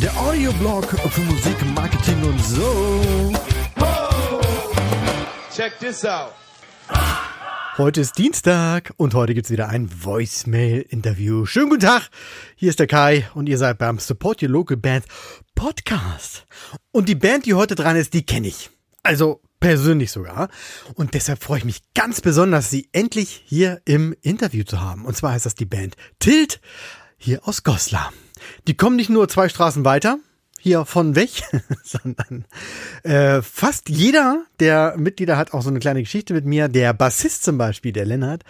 Der Audioblog für Musik, Marketing und so. Check this out. Heute ist Dienstag und heute gibt's wieder ein Voicemail-Interview. Schönen guten Tag, hier ist der Kai und ihr seid beim Support Your Local Band Podcast. Und die Band, die heute dran ist, die kenne ich. Also persönlich sogar. Und deshalb freue ich mich ganz besonders, sie endlich hier im Interview zu haben. Und zwar heißt das die Band Tilt hier aus Goslar. Die kommen nicht nur zwei Straßen weiter, hier von weg, sondern äh, fast jeder der Mitglieder hat auch so eine kleine Geschichte mit mir. Der Bassist zum Beispiel, der Lennart,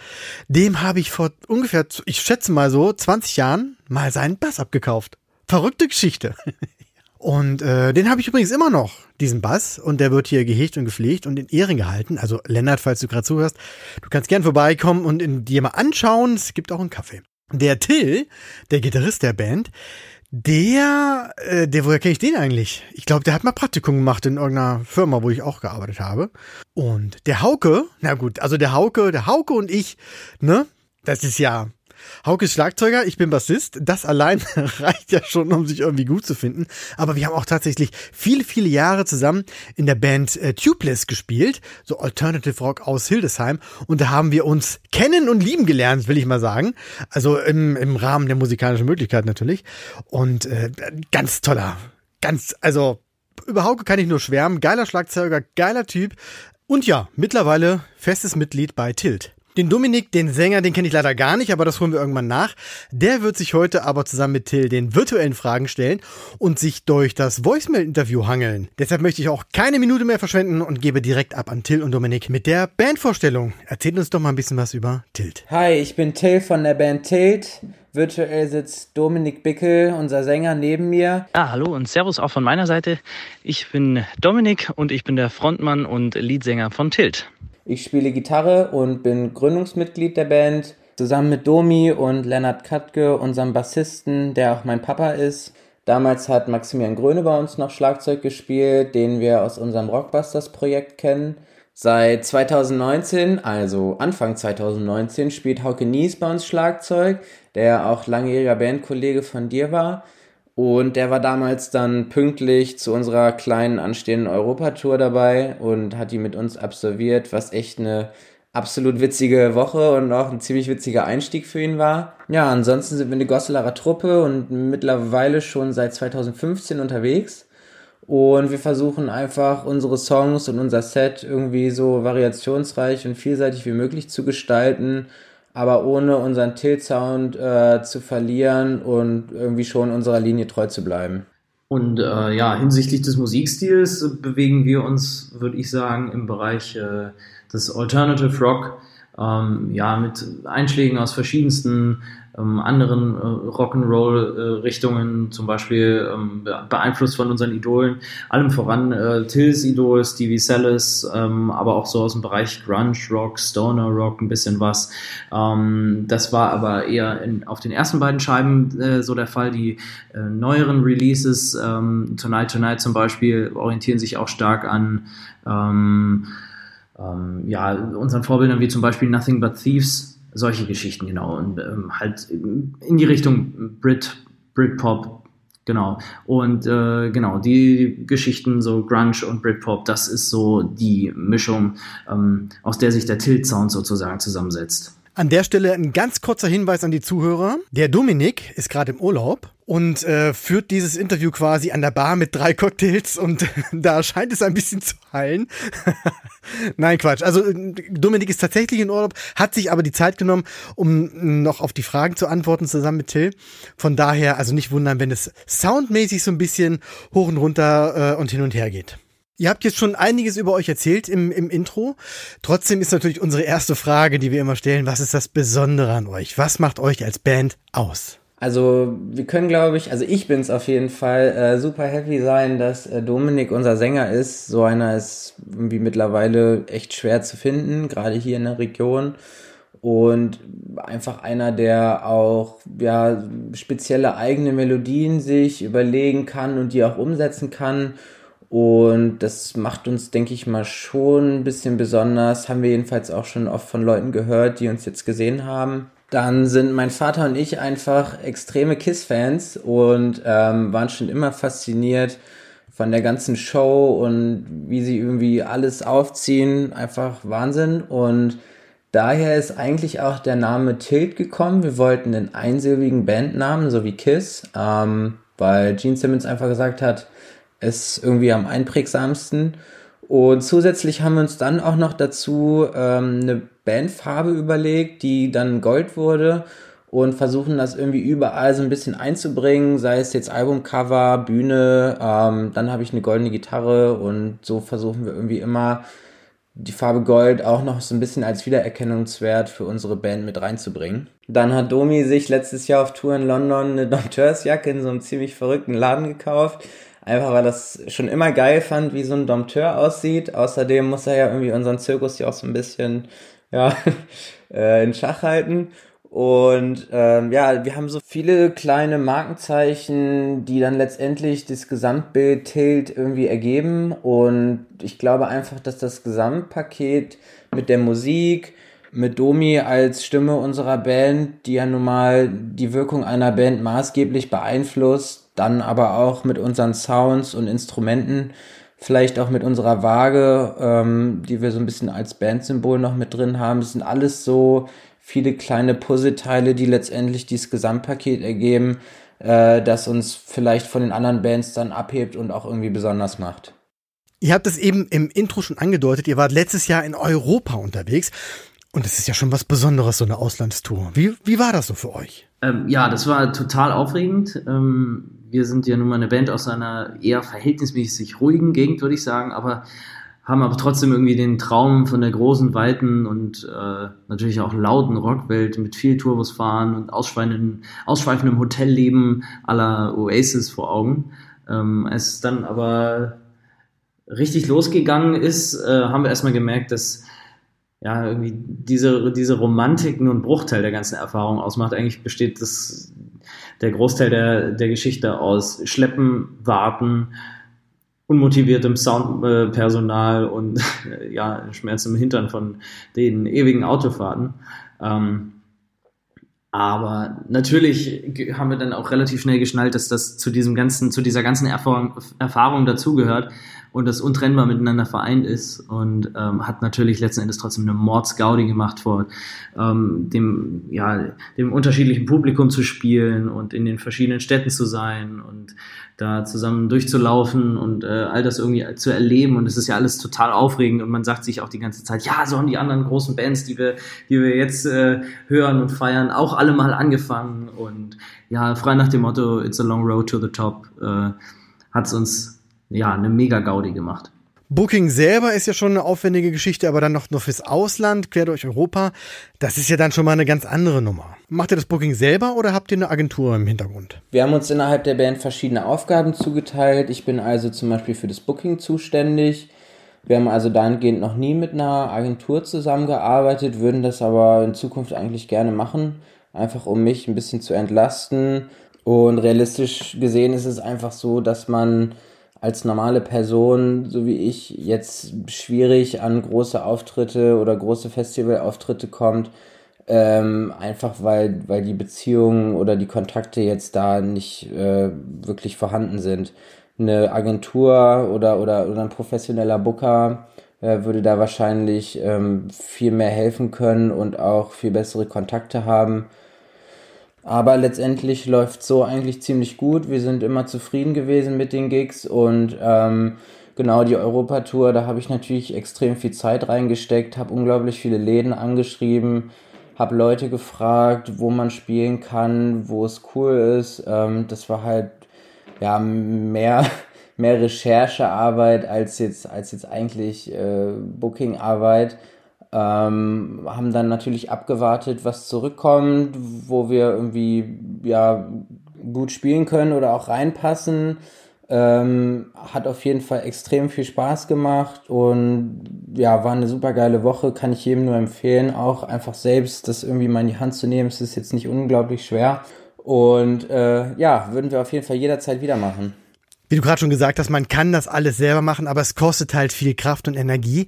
dem habe ich vor ungefähr, ich schätze mal so, 20 Jahren mal seinen Bass abgekauft. Verrückte Geschichte. Und äh, den habe ich übrigens immer noch, diesen Bass. Und der wird hier gehegt und gepflegt und in Ehren gehalten. Also Lennart, falls du gerade zuhörst, du kannst gern vorbeikommen und in, dir mal anschauen. Es gibt auch einen Kaffee. Der Till, der Gitarrist der Band, der, äh, der, woher kenne ich den eigentlich? Ich glaube, der hat mal Praktikum gemacht in irgendeiner Firma, wo ich auch gearbeitet habe. Und der Hauke, na gut, also der Hauke, der Hauke und ich, ne, das ist ja Hauke ist Schlagzeuger, ich bin Bassist. Das allein reicht ja schon, um sich irgendwie gut zu finden. Aber wir haben auch tatsächlich viele, viele Jahre zusammen in der Band äh, Tubeless gespielt, so Alternative Rock aus Hildesheim. Und da haben wir uns kennen und lieben gelernt, will ich mal sagen. Also im, im Rahmen der musikalischen Möglichkeit natürlich. Und äh, ganz toller, ganz, also über Hauke kann ich nur schwärmen. Geiler Schlagzeuger, geiler Typ. Und ja, mittlerweile festes Mitglied bei Tilt. Den Dominik, den Sänger, den kenne ich leider gar nicht, aber das holen wir irgendwann nach. Der wird sich heute aber zusammen mit Till den virtuellen Fragen stellen und sich durch das Voicemail-Interview hangeln. Deshalb möchte ich auch keine Minute mehr verschwenden und gebe direkt ab an Till und Dominik mit der Bandvorstellung. Erzählt uns doch mal ein bisschen was über Tilt. Hi, ich bin Till von der Band Tilt. Virtuell sitzt Dominik Bickel, unser Sänger, neben mir. Ja, hallo und Servus auch von meiner Seite. Ich bin Dominik und ich bin der Frontmann und Leadsänger von Tilt. Ich spiele Gitarre und bin Gründungsmitglied der Band. Zusammen mit Domi und Lennart Katke, unserem Bassisten, der auch mein Papa ist. Damals hat Maximilian Gröne bei uns noch Schlagzeug gespielt, den wir aus unserem Rockbusters-Projekt kennen. Seit 2019, also Anfang 2019, spielt Hauke Nies bei uns Schlagzeug, der auch langjähriger Bandkollege von dir war. Und der war damals dann pünktlich zu unserer kleinen anstehenden Europatour dabei und hat die mit uns absolviert, was echt eine absolut witzige Woche und auch ein ziemlich witziger Einstieg für ihn war. Ja, ansonsten sind wir eine Gosselarer Truppe und mittlerweile schon seit 2015 unterwegs. Und wir versuchen einfach unsere Songs und unser Set irgendwie so variationsreich und vielseitig wie möglich zu gestalten aber ohne unseren Tilt-Sound äh, zu verlieren und irgendwie schon unserer Linie treu zu bleiben. Und äh, ja, hinsichtlich des Musikstils bewegen wir uns, würde ich sagen, im Bereich äh, des Alternative Rock, ähm, ja, mit Einschlägen aus verschiedensten ähm, anderen äh, Rock'n'Roll-Richtungen, zum Beispiel ähm, beeinflusst von unseren Idolen, allem voran äh, Tills Idol, Stevie Sellis, ähm, aber auch so aus dem Bereich Grunge Rock, Stoner Rock, ein bisschen was. Ähm, das war aber eher in, auf den ersten beiden Scheiben äh, so der Fall. Die äh, neueren Releases, ähm, Tonight Tonight zum Beispiel, orientieren sich auch stark an ähm, ähm, ja, unseren Vorbildern wie zum Beispiel Nothing But Thieves, solche Geschichten, genau. Und ähm, halt in die Richtung Brit, Britpop, genau. Und äh, genau, die Geschichten, so Grunge und Britpop, das ist so die Mischung, ähm, aus der sich der Tilt-Sound sozusagen zusammensetzt. An der Stelle ein ganz kurzer Hinweis an die Zuhörer. Der Dominik ist gerade im Urlaub und äh, führt dieses Interview quasi an der Bar mit drei Cocktails und da scheint es ein bisschen zu heilen. Nein, Quatsch. Also Dominik ist tatsächlich in Urlaub, hat sich aber die Zeit genommen, um noch auf die Fragen zu antworten zusammen mit Till. Von daher also nicht wundern, wenn es soundmäßig so ein bisschen hoch und runter äh, und hin und her geht. Ihr habt jetzt schon einiges über euch erzählt im, im Intro. Trotzdem ist natürlich unsere erste Frage, die wir immer stellen, was ist das Besondere an euch? Was macht euch als Band aus? Also wir können, glaube ich, also ich bin es auf jeden Fall äh, super happy sein, dass äh, Dominik unser Sänger ist. So einer ist irgendwie mittlerweile echt schwer zu finden, gerade hier in der Region. Und einfach einer, der auch ja spezielle eigene Melodien sich überlegen kann und die auch umsetzen kann Und das macht uns, denke ich mal, schon ein bisschen besonders. Haben wir jedenfalls auch schon oft von Leuten gehört, die uns jetzt gesehen haben. Dann sind mein Vater und ich einfach extreme Kiss-Fans und ähm, waren schon immer fasziniert von der ganzen Show und wie sie irgendwie alles aufziehen. Einfach Wahnsinn. Und daher ist eigentlich auch der Name Tilt gekommen. Wir wollten einen einsilbigen Bandnamen, so wie Kiss, ähm, weil Gene Simmons einfach gesagt hat, ist irgendwie am einprägsamsten. Und zusätzlich haben wir uns dann auch noch dazu ähm, eine Bandfarbe überlegt, die dann Gold wurde und versuchen das irgendwie überall so ein bisschen einzubringen, sei es jetzt Albumcover, Bühne, ähm, dann habe ich eine goldene Gitarre und so versuchen wir irgendwie immer die Farbe Gold auch noch so ein bisschen als Wiedererkennungswert für unsere Band mit reinzubringen. Dann hat Domi sich letztes Jahr auf Tour in London eine Dompteursjacke in so einem ziemlich verrückten Laden gekauft Einfach weil das schon immer geil fand, wie so ein Dompteur aussieht. Außerdem muss er ja irgendwie unseren Zirkus ja auch so ein bisschen ja, äh, in Schach halten. Und ähm, ja, wir haben so viele kleine Markenzeichen, die dann letztendlich das Gesamtbild Tilt irgendwie ergeben. Und ich glaube einfach, dass das Gesamtpaket mit der Musik, mit Domi als Stimme unserer Band, die ja nun mal die Wirkung einer Band maßgeblich beeinflusst, dann aber auch mit unseren Sounds und Instrumenten, vielleicht auch mit unserer Waage, ähm, die wir so ein bisschen als Bandsymbol noch mit drin haben. Das sind alles so viele kleine Puzzleteile, die letztendlich dieses Gesamtpaket ergeben, äh, das uns vielleicht von den anderen Bands dann abhebt und auch irgendwie besonders macht. Ihr habt es eben im Intro schon angedeutet, ihr wart letztes Jahr in Europa unterwegs. Und es ist ja schon was Besonderes, so eine Auslandstour. Wie, wie war das so für euch? Ähm, ja, das war total aufregend. Ähm, wir sind ja nun mal eine Band aus einer eher verhältnismäßig ruhigen Gegend, würde ich sagen, aber haben aber trotzdem irgendwie den Traum von der großen, weiten und äh, natürlich auch lauten Rockwelt mit viel Tourbusfahren und ausschweifendem, Hotelleben aller Oasis vor Augen. Ähm, es dann aber richtig losgegangen ist, äh, haben wir erstmal gemerkt, dass ja, irgendwie diese, diese Romantik nur Bruchteil der ganzen Erfahrung ausmacht. Eigentlich besteht das, der Großteil der, der Geschichte aus Schleppen, Warten, unmotiviertem Soundpersonal und ja, Schmerz im Hintern von den ewigen Autofahrten. Ähm, aber natürlich haben wir dann auch relativ schnell geschnallt, dass das zu diesem ganzen, zu dieser ganzen Erfahrung, Erfahrung dazugehört und das untrennbar miteinander vereint ist und ähm, hat natürlich letzten Endes trotzdem eine Mordsgaudi gemacht vor ähm, dem, ja, dem unterschiedlichen Publikum zu spielen und in den verschiedenen Städten zu sein und da zusammen durchzulaufen und äh, all das irgendwie zu erleben. Und es ist ja alles total aufregend und man sagt sich auch die ganze Zeit, ja, so haben die anderen großen Bands, die wir, die wir jetzt äh, hören und feiern, auch alle mal angefangen. Und ja, frei nach dem Motto, it's a long road to the top, äh, hat es uns ja, eine mega Gaudi gemacht. Booking selber ist ja schon eine aufwendige Geschichte, aber dann noch nur fürs Ausland, quer durch Europa, das ist ja dann schon mal eine ganz andere Nummer. Macht ihr das Booking selber oder habt ihr eine Agentur im Hintergrund? Wir haben uns innerhalb der Band verschiedene Aufgaben zugeteilt. Ich bin also zum Beispiel für das Booking zuständig. Wir haben also dahingehend noch nie mit einer Agentur zusammengearbeitet, würden das aber in Zukunft eigentlich gerne machen, einfach um mich ein bisschen zu entlasten. Und realistisch gesehen ist es einfach so, dass man als normale Person, so wie ich, jetzt schwierig an große Auftritte oder große Festivalauftritte kommt. Ähm, einfach weil, weil die Beziehungen oder die Kontakte jetzt da nicht äh, wirklich vorhanden sind. Eine Agentur oder, oder, oder ein professioneller Booker äh, würde da wahrscheinlich ähm, viel mehr helfen können und auch viel bessere Kontakte haben. Aber letztendlich läuft so eigentlich ziemlich gut. Wir sind immer zufrieden gewesen mit den Gigs und ähm, genau die Europatour, da habe ich natürlich extrem viel Zeit reingesteckt, habe unglaublich viele Läden angeschrieben, habe Leute gefragt, wo man spielen kann, wo es cool ist. Ähm, das war halt ja mehr mehr Recherchearbeit als jetzt als jetzt eigentlich äh, Bookingarbeit ähm, haben dann natürlich abgewartet, was zurückkommt, wo wir irgendwie ja gut spielen können oder auch reinpassen. Ähm, hat auf jeden Fall extrem viel Spaß gemacht und ja, war eine super geile Woche, kann ich jedem nur empfehlen, auch einfach selbst das irgendwie mal in die Hand zu nehmen. Es ist jetzt nicht unglaublich schwer und äh, ja, würden wir auf jeden Fall jederzeit wieder machen. Wie du gerade schon gesagt hast, man kann das alles selber machen, aber es kostet halt viel Kraft und Energie.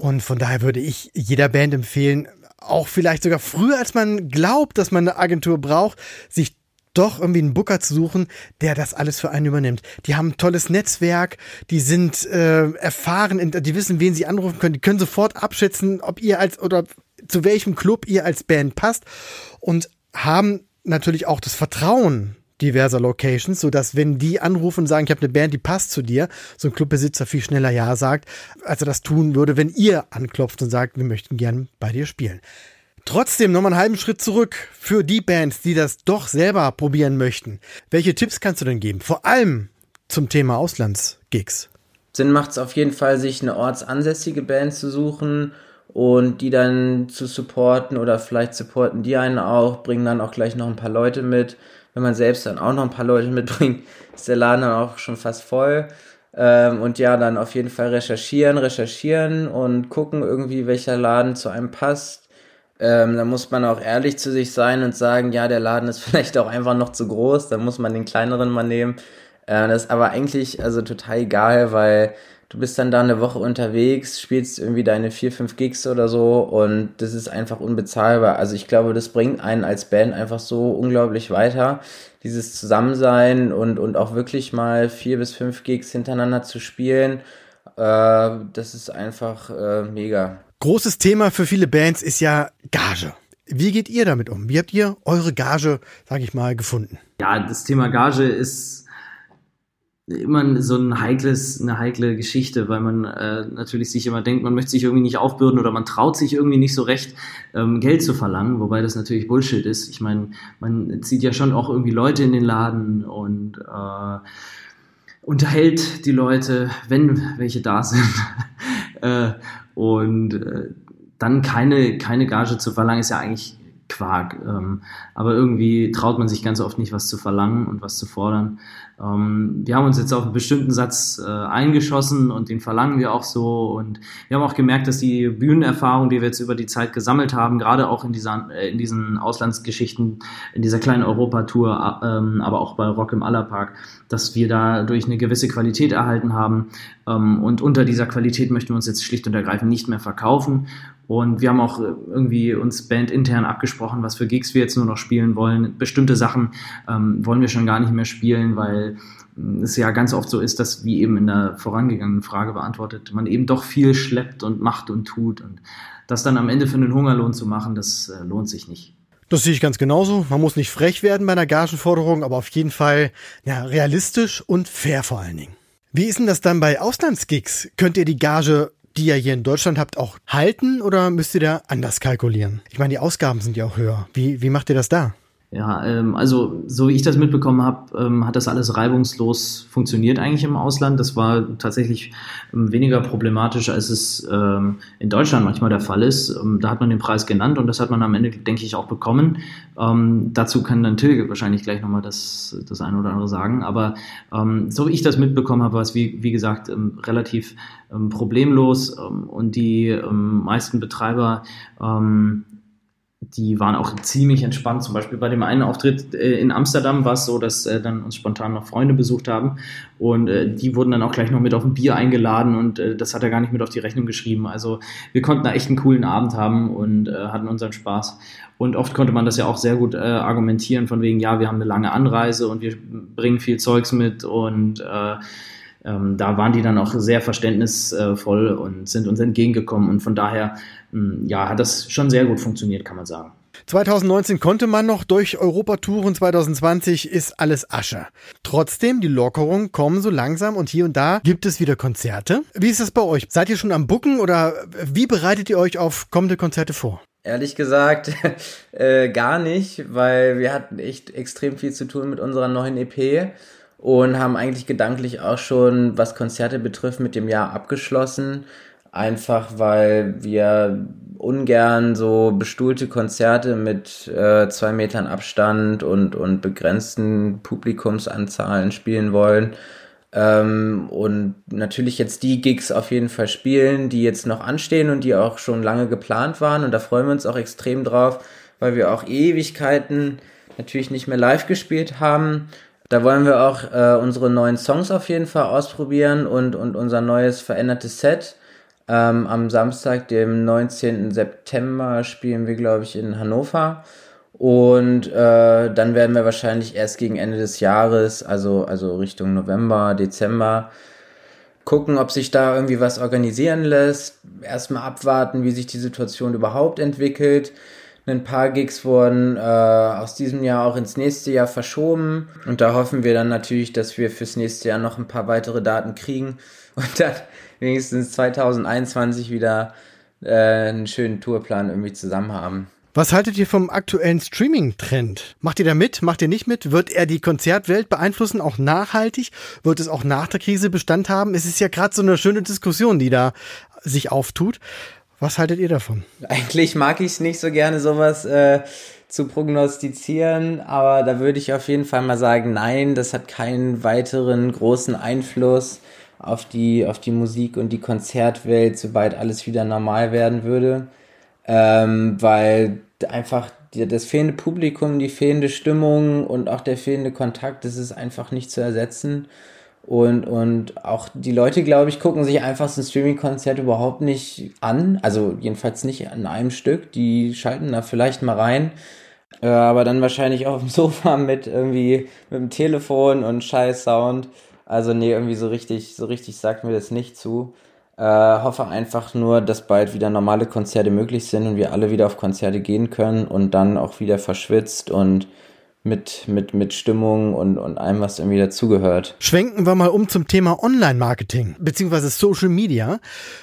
Und von daher würde ich jeder Band empfehlen, auch vielleicht sogar früher, als man glaubt, dass man eine Agentur braucht, sich doch irgendwie einen Booker zu suchen, der das alles für einen übernimmt. Die haben ein tolles Netzwerk, die sind äh, erfahren, die wissen, wen sie anrufen können, die können sofort abschätzen, ob ihr als oder zu welchem Club ihr als Band passt und haben natürlich auch das Vertrauen diverser Locations, so dass wenn die anrufen und sagen, ich habe eine Band, die passt zu dir, so ein Clubbesitzer viel schneller ja sagt, als er das tun würde, wenn ihr anklopft und sagt, wir möchten gern bei dir spielen. Trotzdem nochmal einen halben Schritt zurück für die Bands, die das doch selber probieren möchten. Welche Tipps kannst du denn geben? Vor allem zum Thema Auslandsgigs. Sinn macht es auf jeden Fall, sich eine ortsansässige Band zu suchen und die dann zu supporten oder vielleicht supporten die einen auch, bringen dann auch gleich noch ein paar Leute mit. Wenn man selbst dann auch noch ein paar Leute mitbringt, ist der Laden dann auch schon fast voll. Ähm, und ja, dann auf jeden Fall recherchieren, recherchieren und gucken irgendwie, welcher Laden zu einem passt ähm, da muss man auch ehrlich zu sich sein und sagen, ja, der Laden ist vielleicht auch einfach noch zu groß, dann muss man den kleineren mal nehmen. Äh, das ist aber eigentlich also total egal, weil du bist dann da eine Woche unterwegs, spielst irgendwie deine vier, fünf Gigs oder so und das ist einfach unbezahlbar. Also ich glaube, das bringt einen als Band einfach so unglaublich weiter. Dieses Zusammensein und, und auch wirklich mal vier bis fünf Gigs hintereinander zu spielen, äh, das ist einfach äh, mega. Großes Thema für viele Bands ist ja Gage. Wie geht ihr damit um? Wie habt ihr eure Gage, sag ich mal, gefunden? Ja, das Thema Gage ist immer so ein heikles, eine heikle Geschichte, weil man äh, natürlich sich immer denkt, man möchte sich irgendwie nicht aufbürden oder man traut sich irgendwie nicht so recht, ähm, Geld zu verlangen, wobei das natürlich Bullshit ist. Ich meine, man zieht ja schon auch irgendwie Leute in den Laden und äh, unterhält die Leute, wenn welche da sind. äh, und äh, dann keine, keine Gage zu verlangen, ist ja eigentlich Quark. Ähm, aber irgendwie traut man sich ganz oft nicht, was zu verlangen und was zu fordern. Ähm, wir haben uns jetzt auf einen bestimmten Satz äh, eingeschossen und den verlangen wir auch so. Und wir haben auch gemerkt, dass die Bühnenerfahrung, die wir jetzt über die Zeit gesammelt haben, gerade auch in, dieser, äh, in diesen Auslandsgeschichten, in dieser kleinen Europatour, äh, ähm, aber auch bei Rock im Allerpark, dass wir dadurch eine gewisse Qualität erhalten haben. Ähm, und unter dieser Qualität möchten wir uns jetzt schlicht und ergreifend nicht mehr verkaufen. Und wir haben auch äh, irgendwie uns bandintern abgesprochen, was für Gigs wir jetzt nur noch spielen wollen. Bestimmte Sachen ähm, wollen wir schon gar nicht mehr spielen, weil mm, es ja ganz oft so ist, dass, wie eben in der vorangegangenen Frage beantwortet, man eben doch viel schleppt und macht und tut. Und das dann am Ende für einen Hungerlohn zu machen, das äh, lohnt sich nicht. Das sehe ich ganz genauso. Man muss nicht frech werden bei einer Gagenforderung, aber auf jeden Fall ja, realistisch und fair vor allen Dingen. Wie ist denn das dann bei Auslandsgigs? Könnt ihr die Gage die ihr hier in Deutschland habt, auch halten oder müsst ihr da anders kalkulieren? Ich meine, die Ausgaben sind ja auch höher. Wie, wie macht ihr das da? Ja, ähm, also so wie ich das mitbekommen habe, ähm, hat das alles reibungslos funktioniert eigentlich im Ausland. Das war tatsächlich ähm, weniger problematisch, als es ähm, in Deutschland manchmal der Fall ist. Ähm, da hat man den Preis genannt und das hat man am Ende, denke ich, auch bekommen. Ähm, dazu kann dann Till wahrscheinlich gleich nochmal das, das eine oder andere sagen. Aber so wie ich das mitbekommen habe, war es wie, wie gesagt relativ problemlos und die meisten Betreiber die waren auch ziemlich entspannt. Zum Beispiel bei dem einen Auftritt äh, in Amsterdam war es so, dass äh, dann uns spontan noch Freunde besucht haben und äh, die wurden dann auch gleich noch mit auf ein Bier eingeladen und das hat er gar nicht mit auf die Rechnung geschrieben. Also wir konnten da echt einen coolen Abend haben und hatten unseren Spaß. Und oft konnte man das ja auch sehr gut argumentieren von wegen, ja, wir haben eine lange Anreise und wir bringen viel Zeugs mit und äh, ähm, da waren die dann auch sehr verständnisvoll und sind uns entgegengekommen und von daher ja, hat das schon sehr gut funktioniert, kann man sagen. 2019 konnte man noch durch Europatouren, 2020 ist alles Asche. Trotzdem, die Lockerungen kommen so langsam und hier und da gibt es wieder Konzerte. Wie ist das bei euch? Seid ihr schon am Bucken oder wie bereitet ihr euch auf kommende Konzerte vor? Ehrlich gesagt, äh, gar nicht, weil wir hatten echt extrem viel zu tun mit unserer neuen EP und haben eigentlich gedanklich auch schon, was Konzerte betrifft, mit dem Jahr abgeschlossen einfach weil wir ungern so bestuhlte Konzerte mit äh, zwei Metern Abstand und, und begrenzten Publikumsanzahlen spielen wollen. Ähm, und natürlich jetzt die Gigs auf jeden Fall spielen, die jetzt noch anstehen und die auch schon lange geplant waren. Und da freuen wir uns auch extrem drauf, weil wir auch Ewigkeiten natürlich nicht mehr live gespielt haben Da wollen wir auch äh, unsere neuen Songs auf jeden Fall ausprobieren und, und unser neues verändertes Set. Ähm, am Samstag, dem 19. September, spielen wir, glaube ich, in Hannover. Und äh, dann werden wir wahrscheinlich erst gegen Ende des Jahres, also, also Richtung November, Dezember, gucken, ob sich da irgendwie was organisieren lässt. Erstmal abwarten, wie sich die Situation überhaupt entwickelt. Ein paar Gigs wurden äh, aus diesem Jahr auch ins nächste Jahr verschoben. Und da hoffen wir dann natürlich, dass wir fürs nächste Jahr noch ein paar weitere Daten kriegen und dann wenigstens 2021 wieder äh, einen schönen Tourplan irgendwie zusammen haben. Was haltet ihr vom aktuellen Streaming-Trend? Macht ihr da mit? Macht ihr nicht mit? Wird er die Konzertwelt beeinflussen, auch nachhaltig? Wird es auch nach der Krise Bestand haben? Es ist ja gerade so eine schöne Diskussion, die da sich auftut. Was haltet ihr davon? Eigentlich mag ich es nicht so gerne, sowas äh, zu prognostizieren, aber da würde ich auf jeden Fall mal sagen, nein, das hat keinen weiteren großen Einfluss auf die, auf die Musik und die Konzertwelt, sobald alles wieder normal werden würde ähm, weil einfach das fehlende Publikum, die fehlende Stimmung und auch der fehlende Kontakt, das ist einfach nicht zu ersetzen. Und, und auch die Leute, glaube ich, gucken sich einfach so ein Streaming-Konzert überhaupt nicht an. Also jedenfalls nicht an einem Stück. Die schalten da vielleicht mal rein. Äh, aber dann wahrscheinlich auf dem Sofa mit irgendwie mit dem Telefon und scheiß Sound. Also nee, irgendwie so richtig, so richtig sagt mir das nicht zu. Äh, hoffe einfach nur, dass bald wieder normale Konzerte möglich sind und wir alle wieder auf Konzerte gehen können und dann auch wieder verschwitzt und mit, mit, mit Stimmung und, und allem, was irgendwie dazugehört. Schwenken wir mal um zum Thema Online-Marketing beziehungsweise Social Media.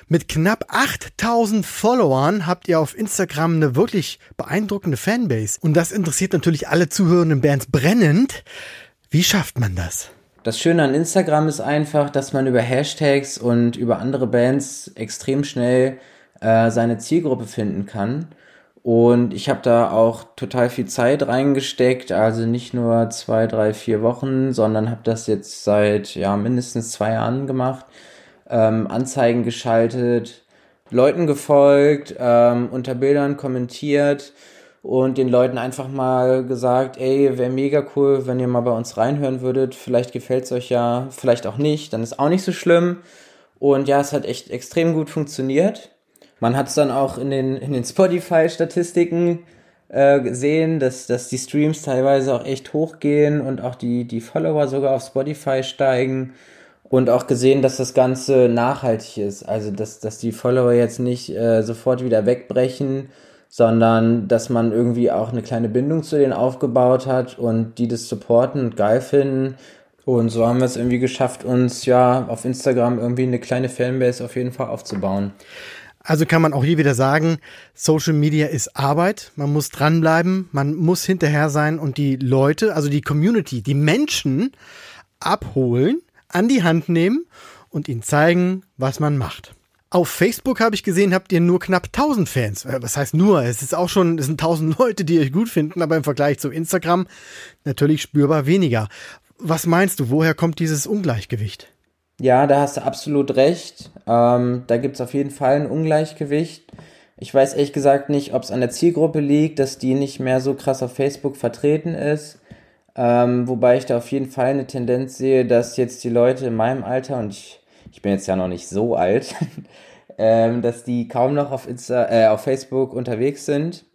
Mit knapp 8000 Followern habt ihr auf Instagram eine wirklich beeindruckende Fanbase. Und das interessiert natürlich alle zuhörenden Bands brennend. Wie schafft man das? Das Schöne an Instagram ist einfach, dass man über Hashtags und über andere Bands extrem schnell äh, seine Zielgruppe finden kann. Und ich habe da auch total viel Zeit reingesteckt, also nicht nur zwei, drei, vier Wochen, sondern habe das jetzt seit ja mindestens zwei Jahren gemacht. Ähm, Anzeigen geschaltet, Leuten gefolgt, ähm, unter Bildern kommentiert und den Leuten einfach mal gesagt, ey, wäre mega cool, wenn ihr mal bei uns reinhören würdet. Vielleicht gefällt es euch ja, vielleicht auch nicht, dann ist auch nicht so schlimm. Und ja, es hat echt extrem gut funktioniert. Man hat es dann auch in den, in den Spotify-Statistiken äh, gesehen, dass, dass die Streams teilweise auch echt hochgehen und auch die, die Follower sogar auf Spotify steigen. Und auch gesehen, dass das Ganze nachhaltig ist. Also, dass, dass die Follower jetzt nicht äh, sofort wieder wegbrechen, sondern dass man irgendwie auch eine kleine Bindung zu denen aufgebaut hat und die das supporten und geil finden. Und so haben wir es irgendwie geschafft, uns ja auf Instagram irgendwie eine kleine Fanbase auf jeden Fall aufzubauen. Also kann man auch hier wieder sagen, Social Media ist Arbeit, man muss dranbleiben, man muss hinterher sein und die Leute, also die Community, die Menschen abholen, an die Hand nehmen und ihnen zeigen, was man macht. Auf Facebook habe ich gesehen, habt ihr nur knapp 1000 Fans. Äh, was heißt nur? Es ist auch schon, es sind 1000 Leute, die euch gut finden, aber im Vergleich zu Instagram natürlich spürbar weniger. Was meinst du, woher kommt dieses Ungleichgewicht? Ja, da hast du absolut recht. Ähm, da gibt es auf jeden Fall ein Ungleichgewicht. Ich weiß ehrlich gesagt nicht, ob es an der Zielgruppe liegt, dass die nicht mehr so krass auf Facebook vertreten ist. Ähm, wobei ich da auf jeden Fall eine Tendenz sehe, dass jetzt die Leute in meinem Alter und ich ich bin jetzt ja noch nicht so alt, ähm, dass die kaum noch auf, Insta, äh, auf Facebook unterwegs sind.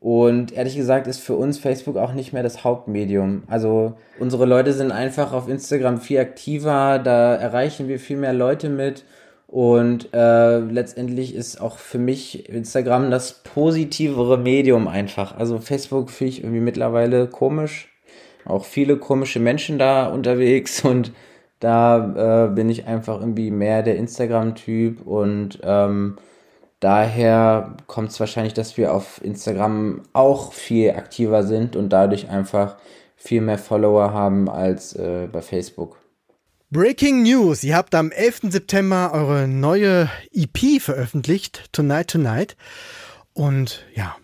Und ehrlich gesagt ist für uns Facebook auch nicht mehr das Hauptmedium. Also unsere Leute sind einfach auf Instagram viel aktiver, da erreichen wir viel mehr Leute mit. Und äh, letztendlich ist auch für mich Instagram das positivere Medium einfach. Also Facebook finde ich irgendwie mittlerweile komisch. Auch viele komische Menschen da unterwegs und da äh, bin ich einfach irgendwie mehr der Instagram-Typ und ähm, daher kommt es wahrscheinlich, dass wir auf Instagram auch viel aktiver sind und dadurch einfach viel mehr Follower haben als äh, bei Facebook. Breaking News. Ihr habt am 11. September eure neue EP veröffentlicht, Tonight Tonight. Und ja,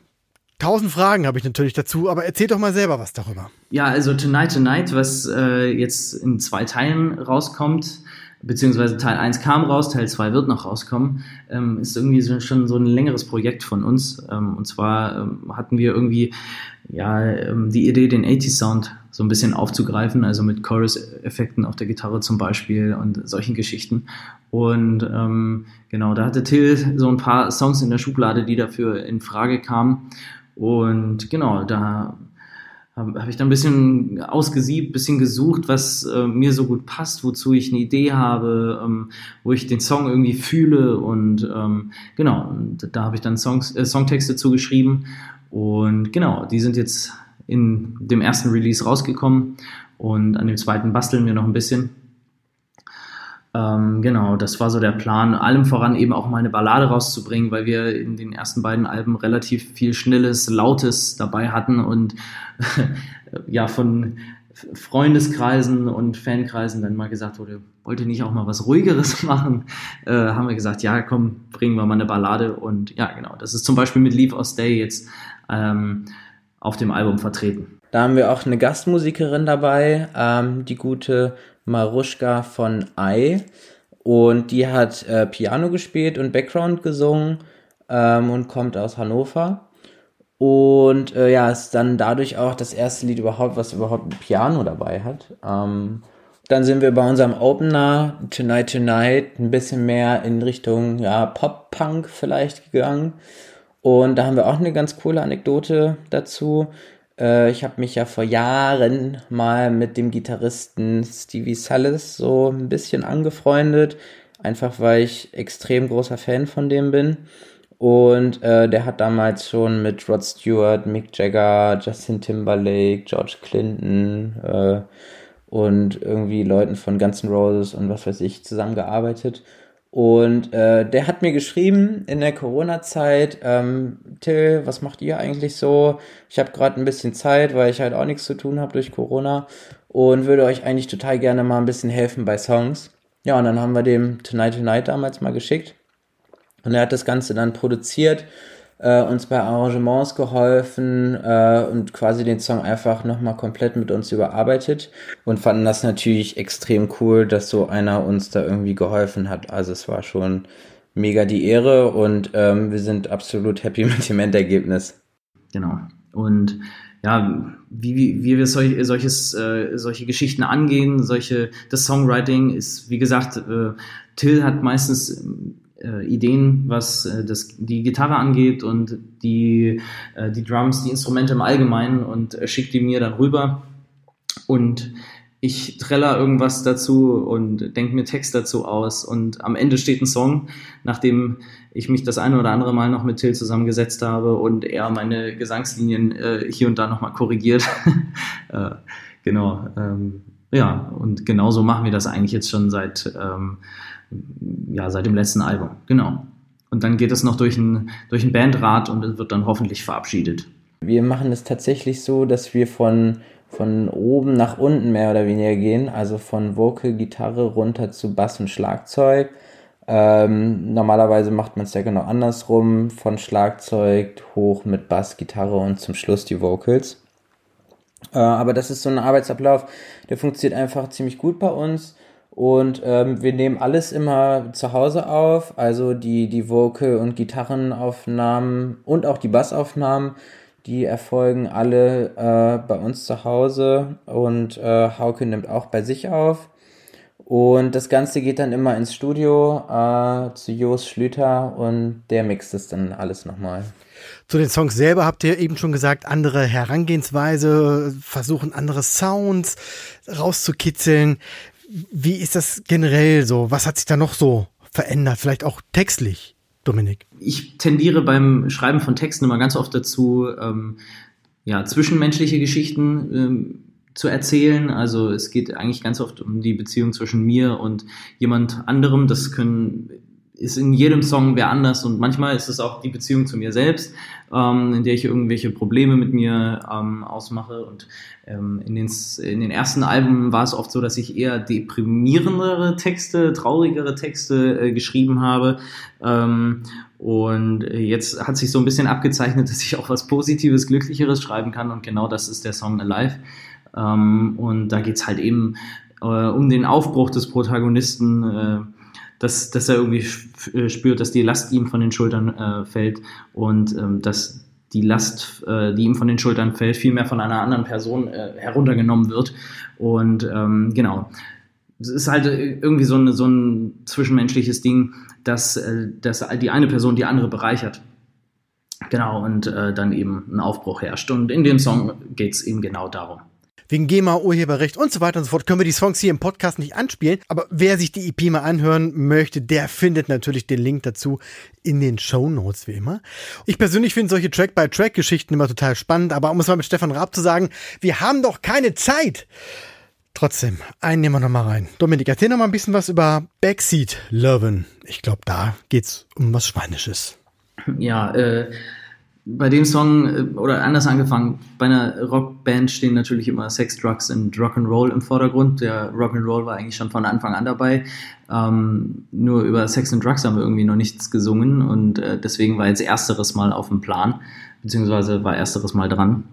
Tausend Fragen habe ich natürlich dazu, aber erzähl doch mal selber was darüber. Ja, also Tonight Tonight, was äh, jetzt in zwei Teilen rauskommt, beziehungsweise Teil 1 kam raus, Teil 2 wird noch rauskommen, ähm, ist irgendwie so, schon so ein längeres Projekt von uns. Ähm, und zwar ähm, hatten wir irgendwie ja ähm, die Idee, den 80 Sound so ein bisschen aufzugreifen, also mit Chorus-Effekten auf der Gitarre zum Beispiel und solchen Geschichten. Und ähm, genau, da hatte Till so ein paar Songs in der Schublade, die dafür in Frage kamen. Und genau, da habe hab ich dann ein bisschen ausgesiebt, bisschen gesucht, was äh, mir so gut passt, wozu ich eine Idee habe, ähm, wo ich den Song irgendwie fühle. Und ähm, genau, und da habe ich dann Songs, äh, Songtexte zugeschrieben. Und genau, die sind jetzt in dem ersten Release rausgekommen. Und an dem zweiten basteln wir noch ein bisschen. Ähm, genau, das war so der Plan, allem voran eben auch mal eine Ballade rauszubringen, weil wir in den ersten beiden Alben relativ viel Schnelles, Lautes dabei hatten und ja, von Freundeskreisen und Fankreisen dann mal gesagt wurde, wollte nicht auch mal was Ruhigeres machen, äh, haben wir gesagt, ja, komm, bringen wir mal eine Ballade und ja, genau, das ist zum Beispiel mit Leave or Stay jetzt ähm, auf dem Album vertreten. Da haben wir auch eine Gastmusikerin dabei, ähm, die gute Maruschka von Ei. Und die hat äh, Piano gespielt und Background gesungen ähm, und kommt aus Hannover. Und äh, ja, ist dann dadurch auch das erste Lied überhaupt, was überhaupt ein Piano dabei hat. Ähm, dann sind wir bei unserem Opener Tonight Tonight ein bisschen mehr in Richtung ja, Pop-Punk vielleicht gegangen. Und da haben wir auch eine ganz coole Anekdote dazu. Äh, ich habe mich ja vor Jahren mal mit dem Gitarristen Stevie Salis so ein bisschen angefreundet, einfach weil ich extrem großer Fan von dem bin. Und äh, der hat damals schon mit Rod Stewart, Mick Jagger, Justin Timberlake, George Clinton äh, und irgendwie Leuten von Guns N' Roses und was weiß ich zusammengearbeitet. Und äh, der hat mir geschrieben in der Corona-Zeit, ähm, Till, was macht ihr eigentlich so? Ich habe gerade ein bisschen Zeit, weil ich halt auch nichts zu tun habe durch Corona und würde euch eigentlich total gerne mal ein bisschen helfen bei Songs. Ja, und dann haben wir dem Tonight Tonight damals mal geschickt und er hat das Ganze dann produziert äh, uns bei Arrangements geholfen äh, und quasi den Song einfach nochmal komplett mit uns überarbeitet und fanden das natürlich extrem cool, dass so einer uns da irgendwie geholfen hat. Also es war schon mega die Ehre und ähm, wir sind absolut happy mit dem Endergebnis. Genau. Und ja, wie, wie, wir solch, solches, äh, solche Geschichten angehen, solche, das Songwriting ist, wie gesagt, äh, Till hat meistens äh, Ideen, was äh, das, die Gitarre angeht und die, äh, die Drums, die Instrumente im Allgemeinen und äh, schickt die mir dann rüber. Und ich treller irgendwas dazu und denke mir Text dazu aus und am Ende steht ein Song, nachdem ich mich das eine oder andere Mal noch mit Till zusammengesetzt habe und er meine Gesangslinien äh, hier und da nochmal korrigiert. äh, genau. Ähm, ja, und genauso machen wir das eigentlich jetzt schon seit ähm, ja, seit dem letzten Album. Genau. Und dann geht es noch durch ein, durch ein Bandrat und es wird dann hoffentlich verabschiedet. Wir machen es tatsächlich so, dass wir von, von oben nach unten mehr oder weniger gehen, also von Vocal, Gitarre runter zu Bass und Schlagzeug. Ähm, normalerweise macht man es ja genau andersrum, von Schlagzeug hoch mit Bass, Gitarre und zum Schluss die Vocals. Äh, aber das ist so ein Arbeitsablauf, der funktioniert einfach ziemlich gut bei uns. Und ähm, wir nehmen alles immer zu Hause auf, also die, die Vocal- und Gitarrenaufnahmen und auch die Bassaufnahmen, die erfolgen alle äh, bei uns zu Hause und äh, Hauke nimmt auch bei sich auf. Und das Ganze geht dann immer ins Studio äh, zu Jos Schlüter und der mixt es dann alles nochmal. Zu den Songs selber habt ihr eben schon gesagt, andere Herangehensweise, versuchen andere Sounds rauszukitzeln. Wie ist das generell so? Was hat sich da noch so verändert? Vielleicht auch textlich, Dominik? Ich tendiere beim Schreiben von Texten immer ganz oft dazu, ähm, ja, zwischenmenschliche Geschichten ähm, zu erzählen. Also es geht eigentlich ganz oft um die Beziehung zwischen mir und jemand anderem. Das können ist in jedem Song wer anders und manchmal ist es auch die Beziehung zu mir selbst, ähm, in der ich irgendwelche Probleme mit mir ähm, ausmache und ähm, in, den, in den ersten Alben war es oft so, dass ich eher deprimierendere Texte, traurigere Texte äh, geschrieben habe ähm, und jetzt hat sich so ein bisschen abgezeichnet, dass ich auch was Positives, Glücklicheres schreiben kann und genau das ist der Song Alive. Ähm, und da geht's halt eben äh, um den Aufbruch des Protagonisten, äh, dass, dass er irgendwie äh, spürt, dass die Last ihm von den Schultern äh, fällt und ähm, dass die Last, äh, die ihm von den Schultern fällt, viel mehr von einer anderen Person äh, heruntergenommen wird. Und ähm, genau, es ist halt irgendwie so, eine, so ein zwischenmenschliches Ding, dass, äh, dass die eine Person die andere bereichert. Genau, und äh, dann eben ein Aufbruch herrscht. Und in dem Song geht es eben genau darum wegen GEMA, Urheberrecht und so weiter und so fort können wir die Songs hier im Podcast nicht anspielen. Aber wer sich die EP mal anhören möchte, der findet natürlich den Link dazu in den Show Notes wie immer. Ich persönlich finde solche Track-by-Track-Geschichten immer total spannend, aber um es mal mit Stefan Raab zu sagen, wir haben doch keine Zeit. Trotzdem, einen nehmen wir noch mal rein. Dominik, erzähl noch mal ein bisschen was über Backseat Loven. Ich glaube, da geht's um was Schweinisches. Ja, äh, bei dem Song, äh, oder anders angefangen, bei einer Rockband stehen natürlich immer Sex, Drugs und Rock'n'Roll im Vordergrund. Der Rock'n'Roll war eigentlich schon von Anfang an dabei. Ähm, nur über Sex und Drugs haben wir irgendwie noch nichts gesungen und äh, deswegen war jetzt ersteres Mal auf dem Plan, beziehungsweise war ersteres Mal dran.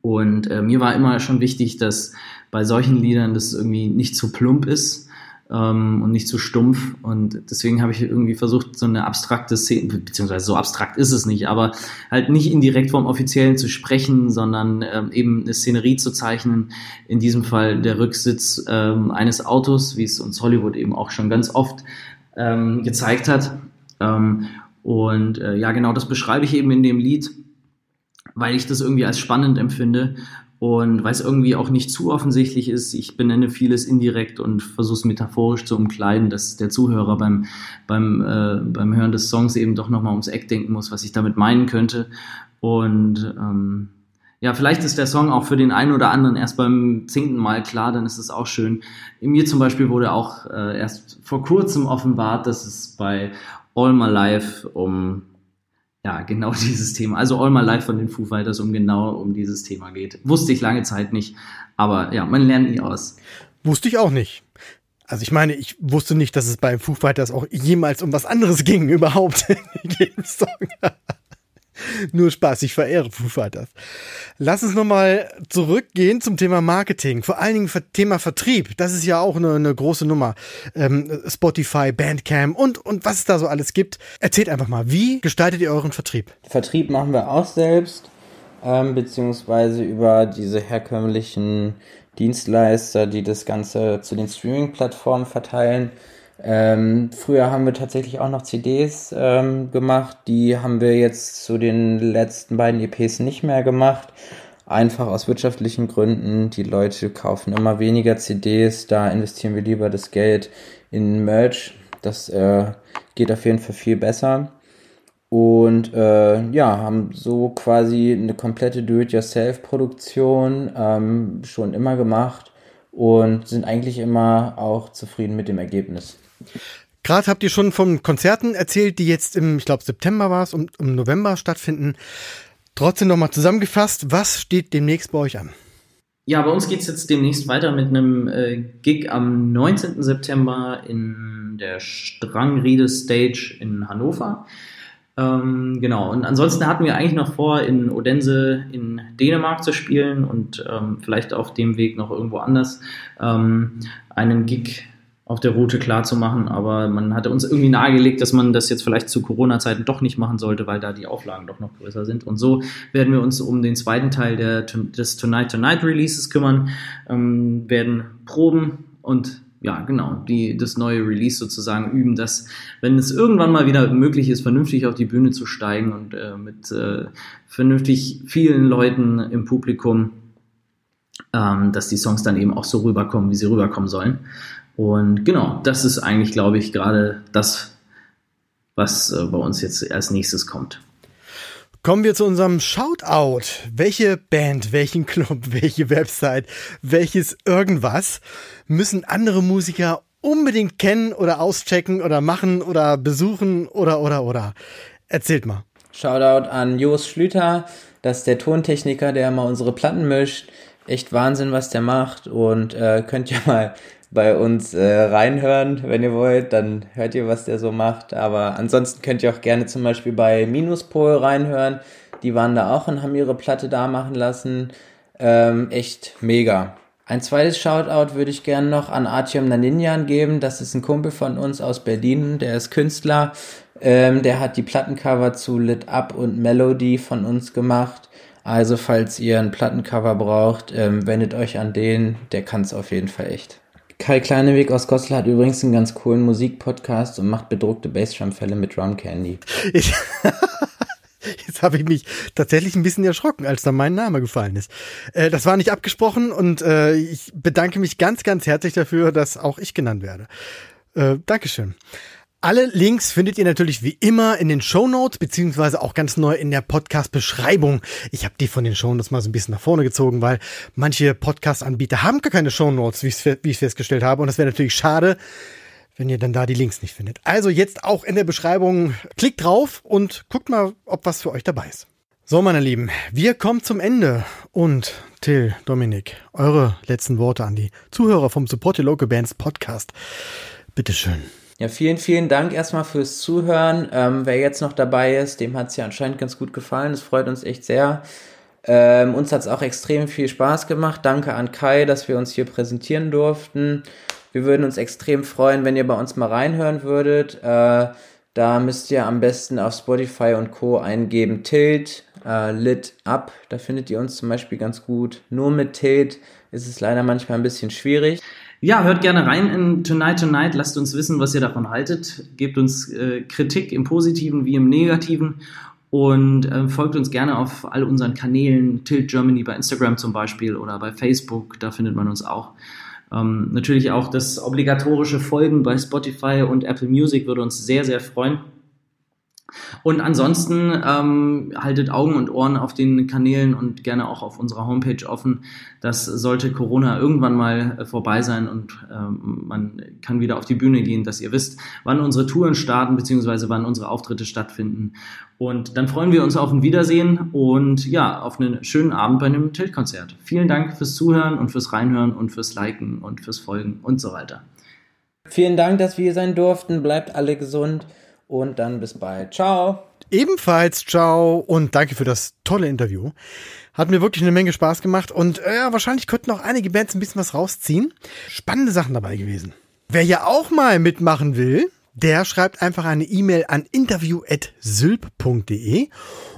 Und äh, mir war immer schon wichtig, dass bei solchen Liedern das irgendwie nicht zu plump ist, ähm, und nicht zu stumpf. Und deswegen habe ich irgendwie versucht, so eine abstrakte Szene, beziehungsweise so abstrakt ist es nicht, aber halt nicht indirekt vom Offiziellen zu sprechen, sondern ähm, eben eine Szenerie zu zeichnen. In diesem Fall der Rücksitz ähm, eines Autos, wie es uns Hollywood eben auch schon ganz oft ähm, gezeigt hat. Ähm, und äh, ja, genau das beschreibe ich eben in dem Lied weil ich das irgendwie als spannend empfinde und weil es irgendwie auch nicht zu offensichtlich ist, ich benenne vieles indirekt und versuche es metaphorisch zu umkleiden, dass der Zuhörer beim, beim, äh, beim Hören des Songs eben doch nochmal ums Eck denken muss, was ich damit meinen könnte. Und ähm, ja, vielleicht ist der Song auch für den einen oder anderen erst beim zehnten Mal klar, dann ist es auch schön. Mir zum Beispiel wurde auch äh, erst vor kurzem offenbart, dass es bei All My Life um ja, genau dieses Thema. Also All My Life von den Foo Fighters um genau um dieses Thema geht. Wusste ich lange Zeit nicht, aber ja, man lernt nie aus. Wusste ich auch nicht. Also ich meine, ich wusste nicht, dass es bei Foo Fighters auch jemals um was anderes ging überhaupt in. Nur Spaß, ich verehre Foo Fighters. Lass uns nochmal zurückgehen zum Thema Marketing, vor allen Dingen Thema Vertrieb. Das ist ja auch eine, eine große Nummer. Ähm, Spotify, Bandcamp und, und was es da so alles gibt. Erzählt einfach mal, wie gestaltet ihr euren Vertrieb? Vertrieb machen wir auch selbst, ähm, beziehungsweise über diese herkömmlichen Dienstleister, die das Ganze zu den Streaming-Plattformen verteilen. Ähm, früher haben wir tatsächlich auch noch CDs ähm, gemacht. Die haben wir jetzt zu den letzten beiden EPs nicht mehr gemacht. Einfach aus wirtschaftlichen Gründen. Die Leute kaufen immer weniger CDs. Da investieren wir lieber das Geld in Merch. Das äh, geht auf jeden Fall viel besser. Und äh, ja, haben so quasi eine komplette Do-it-yourself-Produktion ähm, schon immer gemacht und sind eigentlich immer auch zufrieden mit dem Ergebnis. Gerade habt ihr schon von Konzerten erzählt, die jetzt im, ich glaube, September war es, um, um November stattfinden. Trotzdem nochmal zusammengefasst, was steht demnächst bei euch an? Ja, bei uns geht es jetzt demnächst weiter mit einem äh, Gig am 19. September in der Strangriede Stage in Hannover. Ähm, genau, und ansonsten hatten wir eigentlich noch vor, in Odense in Dänemark zu spielen und ähm, vielleicht auf dem Weg noch irgendwo anders ähm, einen Gig auf der Route klar zu machen, aber man hatte uns irgendwie nahegelegt, dass man das jetzt vielleicht zu Corona-Zeiten doch nicht machen sollte, weil da die Auflagen doch noch größer sind. Und so werden wir uns um den zweiten Teil der, des Tonight Tonight Releases kümmern, ähm, werden proben und ja, genau, die, das neue Release sozusagen üben, dass, wenn es irgendwann mal wieder möglich ist, vernünftig auf die Bühne zu steigen und äh, mit äh, vernünftig vielen Leuten im Publikum, ähm, dass die Songs dann eben auch so rüberkommen, wie sie rüberkommen sollen. Und genau, das ist eigentlich, glaube ich, gerade das, was äh, bei uns jetzt als nächstes kommt. Kommen wir zu unserem Shoutout. Welche Band, welchen Club, welche Website, welches irgendwas müssen andere Musiker unbedingt kennen oder auschecken oder machen oder besuchen oder oder oder? Erzählt mal. Shoutout an Jos Schlüter, das ist der Tontechniker, der immer unsere Platten mischt. Echt Wahnsinn, was der macht und äh, könnt ihr mal bei uns äh, reinhören, wenn ihr wollt, dann hört ihr, was der so macht. Aber ansonsten könnt ihr auch gerne zum Beispiel bei Minuspol reinhören. Die waren da auch und haben ihre Platte da machen lassen. Ähm, echt mega. Ein zweites Shoutout würde ich gerne noch an Artyom Naninjan geben. Das ist ein Kumpel von uns aus Berlin, der ist Künstler Ähm, der hat die Plattencover zu Lit Up und Melody von uns gemacht. Also falls ihr ein Plattencover braucht, ähm, wendet euch an den, der kann es auf jeden Fall echt. Kai Kleineweg aus Goslar hat übrigens einen ganz coolen Musikpodcast und macht bedruckte Bassdrum-Fälle mit Drum Candy. Ich Jetzt habe ich mich tatsächlich ein bisschen erschrocken, als da mein Name gefallen ist. Äh, das war nicht abgesprochen und äh, ich bedanke mich ganz, ganz herzlich dafür, dass auch ich genannt werde. Äh, Dankeschön. Alle Links findet ihr natürlich wie immer in den Show Notes beziehungsweise auch ganz neu in der Podcast-Beschreibung. Ich habe die von den Show Notes mal so ein bisschen nach vorne gezogen, weil manche Podcast-Anbieter haben gar keine Show Notes, wie ich es festgestellt habe. Und das wäre natürlich schade, wenn ihr dann da die Links nicht findet. Also jetzt auch in der Beschreibung, klickt drauf und guckt mal, ob was für euch dabei ist. So, meine Lieben, wir kommen zum Ende. Und Till, Dominik, eure letzten Worte an die Zuhörer vom Support Your Local Bands Podcast. Bitteschön. Ja, vielen, vielen Dank erstmal fürs Zuhören. Ähm, wer jetzt noch dabei ist, dem hat es ja anscheinend ganz gut gefallen. Das freut uns echt sehr. Ähm, uns hat es auch extrem viel Spaß gemacht. Danke an Kai, dass wir uns hier präsentieren durften. Wir würden uns extrem freuen, wenn ihr bei uns mal reinhören würdet. Äh, da müsst ihr am besten auf Spotify und Co. eingeben Tilt, äh, Lit Up. Da findet ihr uns zum Beispiel ganz gut. Nur mit Tilt ist es leider manchmal ein bisschen schwierig. Ja, hört gerne rein in Tonight Tonight. Lasst uns wissen, was ihr davon haltet. Gebt uns äh, Kritik im Positiven wie im Negativen und äh, folgt uns gerne auf all unseren Kanälen, Tilt Germany bei Instagram zum Beispiel oder bei Facebook, da findet man uns auch. Ähm, natürlich auch das obligatorische Folgen bei Spotify und Apple Music würde uns sehr, sehr freuen. Und ansonsten ähm, haltet Augen und Ohren auf den Kanälen und gerne auch auf unserer Homepage offen. Das sollte Corona irgendwann mal äh, vorbei sein und ähm, man kann wieder auf die Bühne gehen, dass ihr wisst, wann unsere Touren starten beziehungsweise wann unsere Auftritte stattfinden. Und dann freuen wir uns auf ein Wiedersehen und ja, auf einen schönen Abend bei einem Tiltkonzert. Vielen Dank fürs Zuhören und fürs Reinhören und fürs Liken und fürs Folgen und so weiter. Vielen Dank, dass wir hier sein durften. Bleibt alle gesund und dann bis bald. Ciao. Ebenfalls ciao und danke für das tolle Interview. Hat mir wirklich eine Menge Spaß gemacht und äh, ja, wahrscheinlich könnten auch einige Bands ein bisschen was rausziehen. Spannende Sachen dabei gewesen. Wer hier auch mal mitmachen will, der schreibt einfach eine E-Mail an interview.sylp.de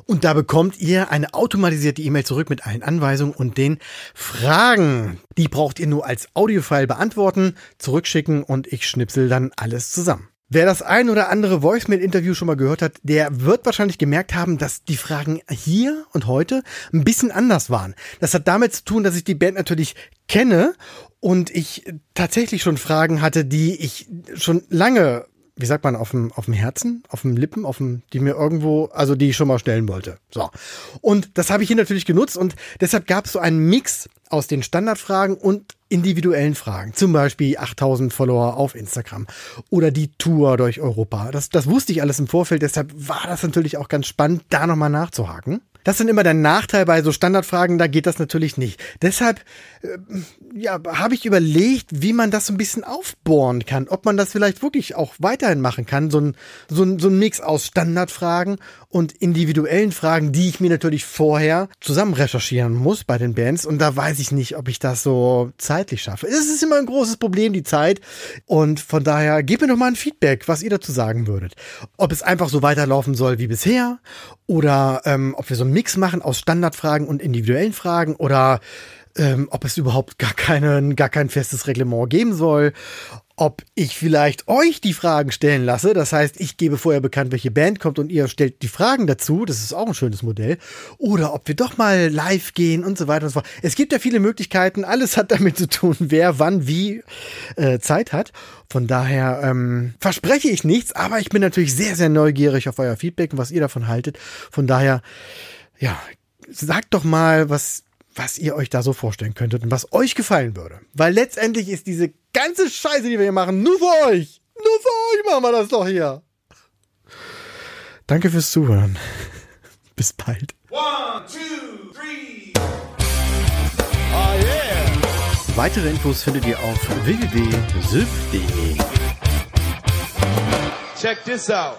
und da bekommt ihr eine automatisierte E-Mail zurück mit allen Anweisungen und den Fragen. Die braucht ihr nur als Audiofile beantworten, zurückschicken und ich schnipsel dann alles zusammen. Wer das ein oder andere Voicemail-Interview schon mal gehört hat, der wird wahrscheinlich gemerkt haben, dass die Fragen hier und heute ein bisschen anders waren. Das hat damit zu tun, dass ich die Band natürlich kenne und ich tatsächlich schon Fragen hatte, die ich schon lange wie sagt man, auf dem, auf dem Herzen, auf dem Lippen, auf dem, die mir irgendwo, also die ich schon mal stellen wollte. So. Und das habe ich hier natürlich genutzt und deshalb gab es so einen Mix aus den Standardfragen und individuellen Fragen. Zum Beispiel 8000 Follower auf Instagram oder die Tour durch Europa. Das, das wusste ich alles im Vorfeld, deshalb war das natürlich auch ganz spannend, da nochmal nachzuhaken. Das ist immer der Nachteil bei so Standardfragen, da geht das natürlich nicht. Deshalb äh, ja, habe ich überlegt, wie man das so ein bisschen aufbohren kann, ob man das vielleicht wirklich auch weiterhin machen kann, so ein, so ein, so ein Mix aus Standardfragen und individuellen Fragen, die ich mir natürlich vorher zusammen recherchieren muss bei den Bands und da weiß ich nicht, ob ich das so zeitlich schaffe. Es ist immer ein großes Problem, die Zeit und von daher gebt mir doch mal ein Feedback, was ihr dazu sagen würdet. Ob es einfach so weiterlaufen soll wie bisher oder ähm, ob wir so einen Mix machen aus Standardfragen und individuellen Fragen oder ähm, ob es überhaupt gar, keinen, gar kein festes Reglement geben soll, ob ich vielleicht euch die Fragen stellen lasse. Das heißt, ich gebe vorher bekannt, welche Band kommt und ihr stellt die Fragen dazu. Das ist auch ein schönes Modell. Oder ob wir doch mal live gehen und so weiter und so fort. Es gibt ja viele Möglichkeiten. Alles hat damit zu tun, wer wann wie äh, Zeit hat. Von daher ähm, verspreche ich nichts, aber ich bin natürlich sehr, sehr neugierig auf euer Feedback und was ihr davon haltet. Von daher, ja, sagt doch mal, was was ihr euch da so vorstellen könntet und was euch gefallen würde. Weil letztendlich ist diese ganze Scheiße, die wir hier machen, nur für euch. Nur für euch machen wir das doch hier. Danke fürs Zuhören. Bis bald. One, two, three. Oh yeah. Weitere Infos findet ihr auf www.sylph.de. Check this out.